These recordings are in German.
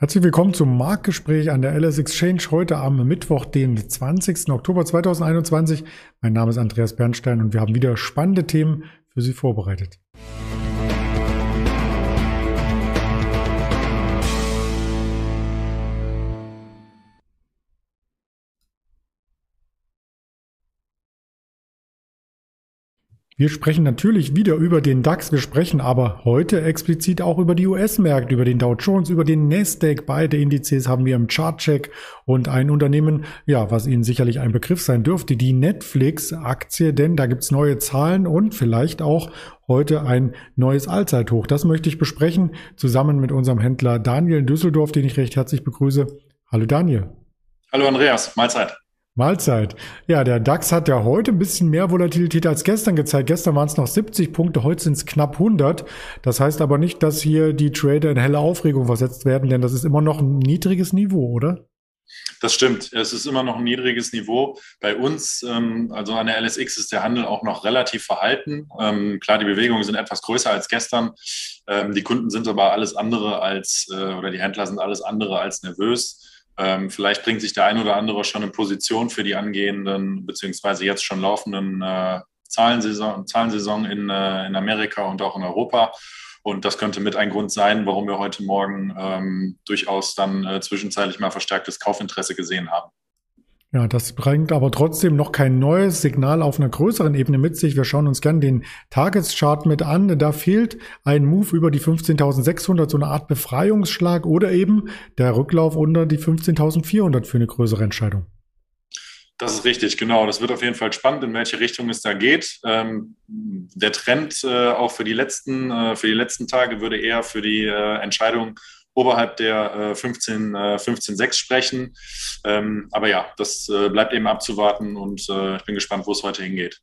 Herzlich willkommen zum Marktgespräch an der LS Exchange heute am Mittwoch, den 20. Oktober 2021. Mein Name ist Andreas Bernstein und wir haben wieder spannende Themen für Sie vorbereitet. Wir sprechen natürlich wieder über den DAX, wir sprechen aber heute explizit auch über die US-Märkte, über den Dow Jones, über den Nasdaq. Beide Indizes haben wir im Chartcheck und ein Unternehmen, ja, was Ihnen sicherlich ein Begriff sein dürfte, die Netflix-Aktie, denn da gibt's neue Zahlen und vielleicht auch heute ein neues Allzeithoch. Das möchte ich besprechen, zusammen mit unserem Händler Daniel Düsseldorf, den ich recht herzlich begrüße. Hallo Daniel. Hallo Andreas, Mahlzeit. Mahlzeit. Ja, der DAX hat ja heute ein bisschen mehr Volatilität als gestern gezeigt. Gestern waren es noch 70 Punkte, heute sind es knapp 100. Das heißt aber nicht, dass hier die Trader in helle Aufregung versetzt werden, denn das ist immer noch ein niedriges Niveau, oder? Das stimmt. Es ist immer noch ein niedriges Niveau. Bei uns, ähm, also an der LSX, ist der Handel auch noch relativ verhalten. Ähm, klar, die Bewegungen sind etwas größer als gestern. Ähm, die Kunden sind aber alles andere als, äh, oder die Händler sind alles andere als nervös. Ähm, vielleicht bringt sich der ein oder andere schon in Position für die angehenden beziehungsweise jetzt schon laufenden äh, Zahlensaison, Zahlensaison in, äh, in Amerika und auch in Europa. Und das könnte mit ein Grund sein, warum wir heute Morgen ähm, durchaus dann äh, zwischenzeitlich mal verstärktes Kaufinteresse gesehen haben. Ja, das bringt aber trotzdem noch kein neues Signal auf einer größeren Ebene mit sich. Wir schauen uns gern den Tageschart mit an. Da fehlt ein Move über die 15.600, so eine Art Befreiungsschlag oder eben der Rücklauf unter die 15.400 für eine größere Entscheidung. Das ist richtig, genau. Das wird auf jeden Fall spannend, in welche Richtung es da geht. Ähm, der Trend äh, auch für die letzten, äh, für die letzten Tage würde eher für die äh, Entscheidung oberhalb der äh, 15, äh, 15,6 sprechen. Ähm, aber ja, das äh, bleibt eben abzuwarten und äh, ich bin gespannt, wo es heute hingeht.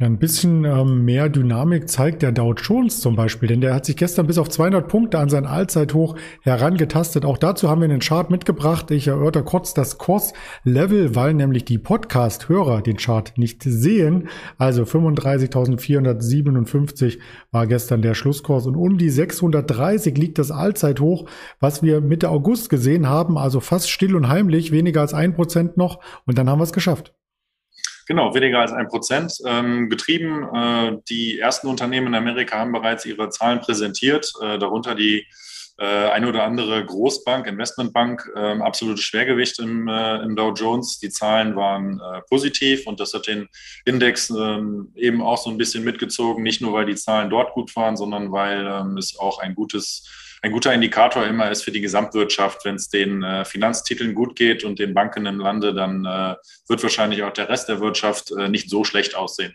Ja, ein bisschen ähm, mehr Dynamik zeigt der Dow Jones zum Beispiel, denn der hat sich gestern bis auf 200 Punkte an sein Allzeithoch herangetastet. Auch dazu haben wir einen Chart mitgebracht. Ich erörter kurz das Kurslevel, weil nämlich die Podcast-Hörer den Chart nicht sehen. Also 35.457 war gestern der Schlusskurs und um die 630 liegt das Allzeithoch, was wir Mitte August gesehen haben. Also fast still und heimlich, weniger als ein Prozent noch und dann haben wir es geschafft. Genau, weniger als ein Prozent. Ähm, getrieben, äh, die ersten Unternehmen in Amerika haben bereits ihre Zahlen präsentiert, äh, darunter die eine oder andere Großbank, Investmentbank, äh, absolutes Schwergewicht im, äh, im Dow Jones. Die Zahlen waren äh, positiv und das hat den Index ähm, eben auch so ein bisschen mitgezogen, nicht nur weil die Zahlen dort gut waren, sondern weil ähm, es auch ein gutes ein guter Indikator immer ist für die Gesamtwirtschaft. Wenn es den äh, Finanztiteln gut geht und den Banken im Lande, dann äh, wird wahrscheinlich auch der Rest der Wirtschaft äh, nicht so schlecht aussehen.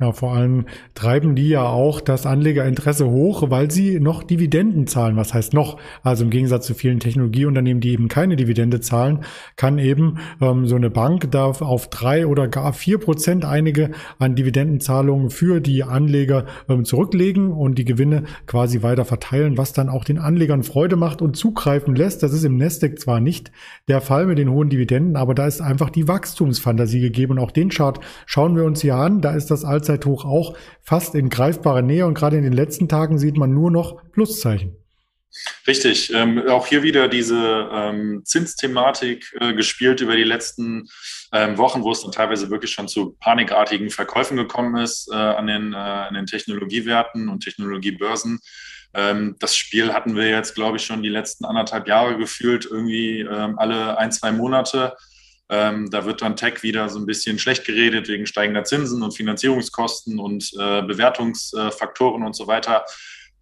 Ja, vor allem treiben die ja auch das Anlegerinteresse hoch, weil sie noch Dividenden zahlen. Was heißt noch? Also im Gegensatz zu vielen Technologieunternehmen, die eben keine Dividende zahlen, kann eben ähm, so eine Bank da auf drei oder gar vier Prozent einige an Dividendenzahlungen für die Anleger ähm, zurücklegen und die Gewinne quasi weiter verteilen, was dann auch den Anlegern Freude macht und zugreifen lässt. Das ist im Nasdaq zwar nicht der Fall mit den hohen Dividenden, aber da ist einfach die Wachstumsfantasie gegeben und auch den Chart schauen wir uns hier an. Da ist das als Allzeithoch auch fast in greifbarer Nähe und gerade in den letzten Tagen sieht man nur noch Pluszeichen. Richtig. Ähm, auch hier wieder diese ähm, Zinsthematik äh, gespielt über die letzten ähm, Wochen, wo es dann teilweise wirklich schon zu panikartigen Verkäufen gekommen ist äh, an, den, äh, an den Technologiewerten und Technologiebörsen. Ähm, das Spiel hatten wir jetzt, glaube ich, schon die letzten anderthalb Jahre gefühlt, irgendwie ähm, alle ein, zwei Monate. Ähm, da wird dann Tech wieder so ein bisschen schlecht geredet wegen steigender Zinsen und Finanzierungskosten und äh, Bewertungsfaktoren und so weiter.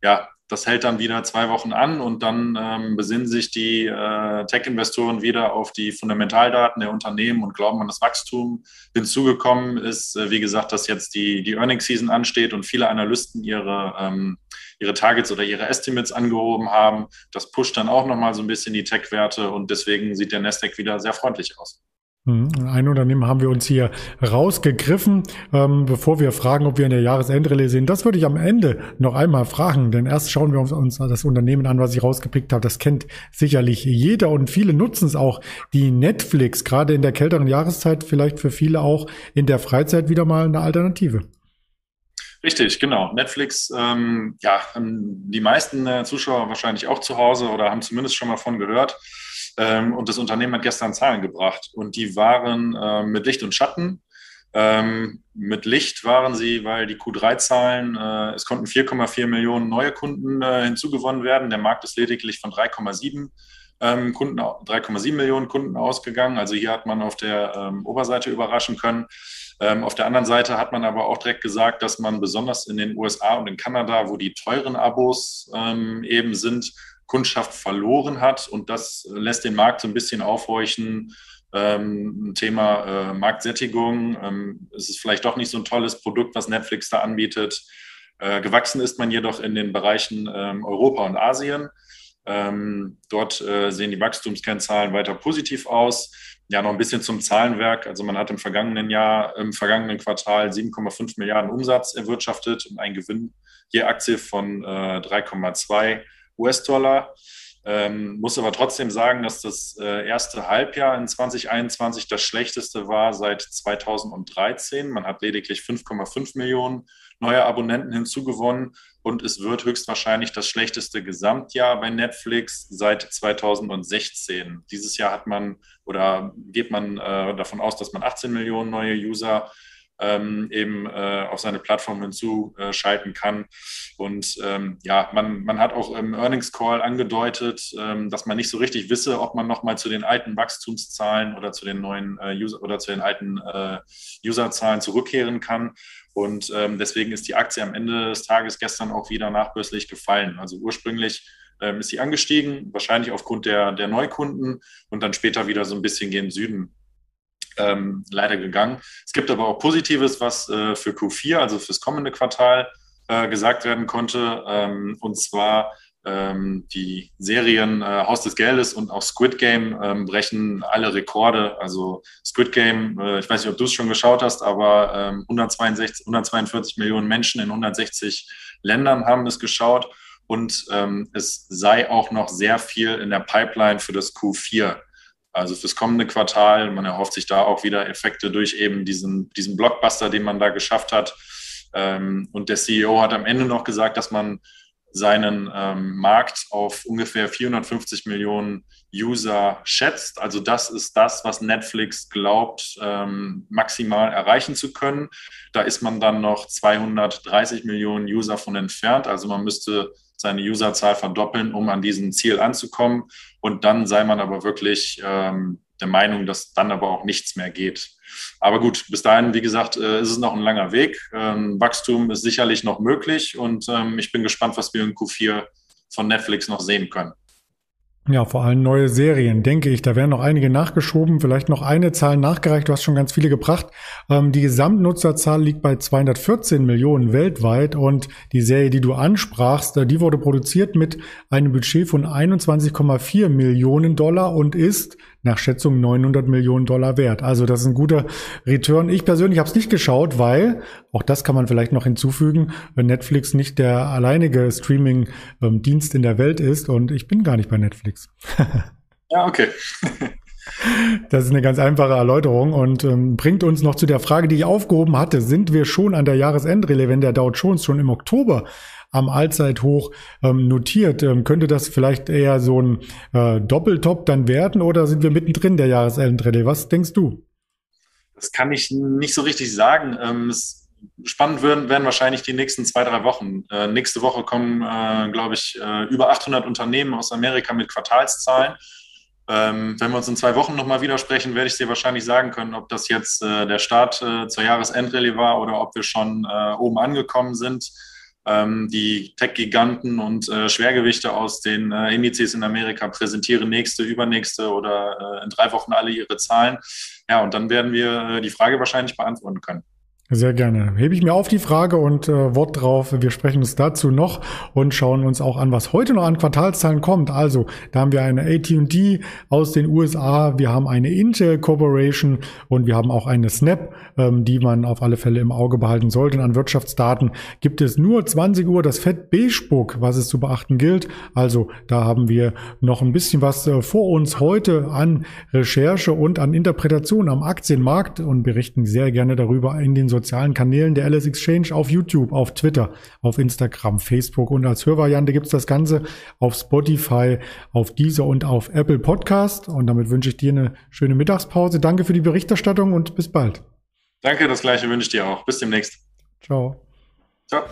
Ja, das hält dann wieder zwei Wochen an und dann ähm, besinnen sich die äh, Tech-Investoren wieder auf die Fundamentaldaten der Unternehmen und glauben an das Wachstum. Hinzugekommen ist, äh, wie gesagt, dass jetzt die, die Earnings-Season ansteht und viele Analysten ihre, ähm, ihre Targets oder ihre Estimates angehoben haben. Das pusht dann auch nochmal so ein bisschen die Tech-Werte und deswegen sieht der Nasdaq wieder sehr freundlich aus. Hm, ein Unternehmen haben wir uns hier rausgegriffen, ähm, bevor wir fragen, ob wir in der Jahresendrelle sind. Das würde ich am Ende noch einmal fragen, denn erst schauen wir uns das Unternehmen an, was ich rausgepickt habe. Das kennt sicherlich jeder und viele nutzen es auch. Die Netflix, gerade in der kälteren Jahreszeit, vielleicht für viele auch in der Freizeit wieder mal eine Alternative. Richtig, genau. Netflix, ähm, ja, die meisten äh, Zuschauer wahrscheinlich auch zu Hause oder haben zumindest schon mal von gehört. Ähm, und das Unternehmen hat gestern Zahlen gebracht und die waren äh, mit Licht und Schatten. Ähm, mit Licht waren sie, weil die Q3-Zahlen, äh, es konnten 4,4 Millionen neue Kunden äh, hinzugewonnen werden. Der Markt ist lediglich von 3,7 ähm, Kunden, 3,7 Millionen Kunden ausgegangen. Also hier hat man auf der ähm, Oberseite überraschen können. Ähm, auf der anderen Seite hat man aber auch direkt gesagt, dass man besonders in den USA und in Kanada, wo die teuren Abos ähm, eben sind, Kundschaft verloren hat. Und das lässt den Markt so ein bisschen aufhorchen. Ähm, Thema äh, Marktsättigung. Ähm, es ist vielleicht doch nicht so ein tolles Produkt, was Netflix da anbietet. Äh, gewachsen ist man jedoch in den Bereichen ähm, Europa und Asien. Ähm, dort äh, sehen die Wachstumskennzahlen weiter positiv aus. Ja, noch ein bisschen zum Zahlenwerk. Also man hat im vergangenen Jahr, im vergangenen Quartal 7,5 Milliarden Umsatz erwirtschaftet und einen Gewinn je Aktie von äh, 3,2 US-Dollar. Ähm, muss aber trotzdem sagen, dass das äh, erste Halbjahr in 2021 das schlechteste war seit 2013. Man hat lediglich 5,5 Millionen neue Abonnenten hinzugewonnen und es wird höchstwahrscheinlich das schlechteste Gesamtjahr bei Netflix seit 2016. Dieses Jahr hat man oder geht man äh, davon aus, dass man 18 Millionen neue User ähm, eben äh, auf seine Plattform hinzuschalten kann. Und ähm, ja, man, man hat auch im Earnings Call angedeutet, ähm, dass man nicht so richtig wisse, ob man nochmal zu den alten Wachstumszahlen oder zu den neuen äh, User oder zu den alten äh, Userzahlen zurückkehren kann. Und ähm, deswegen ist die Aktie am Ende des Tages gestern auch wieder nachbörslich gefallen. Also ursprünglich ähm, ist sie angestiegen, wahrscheinlich aufgrund der, der Neukunden und dann später wieder so ein bisschen gen Süden ähm, leider gegangen. Es gibt aber auch Positives, was äh, für Q4, also fürs kommende Quartal, äh, gesagt werden konnte. Ähm, und zwar ähm, die Serien äh, Haus des Geldes und auch Squid Game ähm, brechen alle Rekorde. Also Squid Game, äh, ich weiß nicht, ob du es schon geschaut hast, aber 162, ähm, 142 Millionen Menschen in 160 Ländern haben es geschaut. Und ähm, es sei auch noch sehr viel in der Pipeline für das Q4. Also fürs kommende Quartal, man erhofft sich da auch wieder Effekte durch eben diesen, diesen Blockbuster, den man da geschafft hat. Ähm, und der CEO hat am Ende noch gesagt, dass man seinen ähm, Markt auf ungefähr 450 Millionen User schätzt. Also das ist das, was Netflix glaubt, ähm, maximal erreichen zu können. Da ist man dann noch 230 Millionen User von entfernt. Also man müsste seine Userzahl verdoppeln, um an diesem Ziel anzukommen. Und dann sei man aber wirklich ähm, der Meinung, dass dann aber auch nichts mehr geht. Aber gut, bis dahin, wie gesagt, äh, ist es noch ein langer Weg. Ähm, Wachstum ist sicherlich noch möglich und ähm, ich bin gespannt, was wir in Q4 von Netflix noch sehen können. Ja, vor allem neue Serien, denke ich. Da werden noch einige nachgeschoben, vielleicht noch eine Zahl nachgereicht. Du hast schon ganz viele gebracht. Ähm, die Gesamtnutzerzahl liegt bei 214 Millionen weltweit und die Serie, die du ansprachst, äh, die wurde produziert mit einem Budget von 21,4 Millionen Dollar und ist nach Schätzung 900 Millionen Dollar wert. Also das ist ein guter Return. Ich persönlich habe es nicht geschaut, weil, auch das kann man vielleicht noch hinzufügen, Netflix nicht der alleinige Streaming-Dienst in der Welt ist und ich bin gar nicht bei Netflix. ja, okay. Das ist eine ganz einfache Erläuterung und ähm, bringt uns noch zu der Frage, die ich aufgehoben hatte. Sind wir schon an der Jahresendrallye, wenn der Dow Jones schon im Oktober am Allzeithoch ähm, notiert. Ähm, könnte das vielleicht eher so ein äh, Doppeltop dann werden oder sind wir mittendrin der Jahresendrallye? Was denkst du? Das kann ich nicht so richtig sagen. Ähm, spannend werden, werden wahrscheinlich die nächsten zwei, drei Wochen. Äh, nächste Woche kommen, äh, glaube ich, äh, über 800 Unternehmen aus Amerika mit Quartalszahlen. Ähm, wenn wir uns in zwei Wochen nochmal widersprechen, werde ich dir wahrscheinlich sagen können, ob das jetzt äh, der Start äh, zur Jahresendrallye war oder ob wir schon äh, oben angekommen sind. Ähm, die Tech-Giganten und äh, Schwergewichte aus den äh, Indizes in Amerika präsentieren nächste, übernächste oder äh, in drei Wochen alle ihre Zahlen. Ja, und dann werden wir äh, die Frage wahrscheinlich beantworten können. Sehr gerne. Hebe ich mir auf die Frage und äh, Wort drauf. Wir sprechen uns dazu noch und schauen uns auch an, was heute noch an Quartalszahlen kommt. Also, da haben wir eine AT&T aus den USA, wir haben eine Intel Corporation und wir haben auch eine Snap, ähm, die man auf alle Fälle im Auge behalten sollte. Und an Wirtschaftsdaten gibt es nur 20 Uhr das Fett B-Spuck, was es zu beachten gilt. Also, da haben wir noch ein bisschen was äh, vor uns heute an Recherche und an Interpretation am Aktienmarkt und berichten sehr gerne darüber in den sozialen Kanälen der LS Exchange auf YouTube, auf Twitter, auf Instagram, Facebook und als Hörvariante gibt's das Ganze auf Spotify, auf Deezer und auf Apple Podcast. Und damit wünsche ich dir eine schöne Mittagspause. Danke für die Berichterstattung und bis bald. Danke, das gleiche wünsche ich dir auch. Bis demnächst. Ciao. Ciao.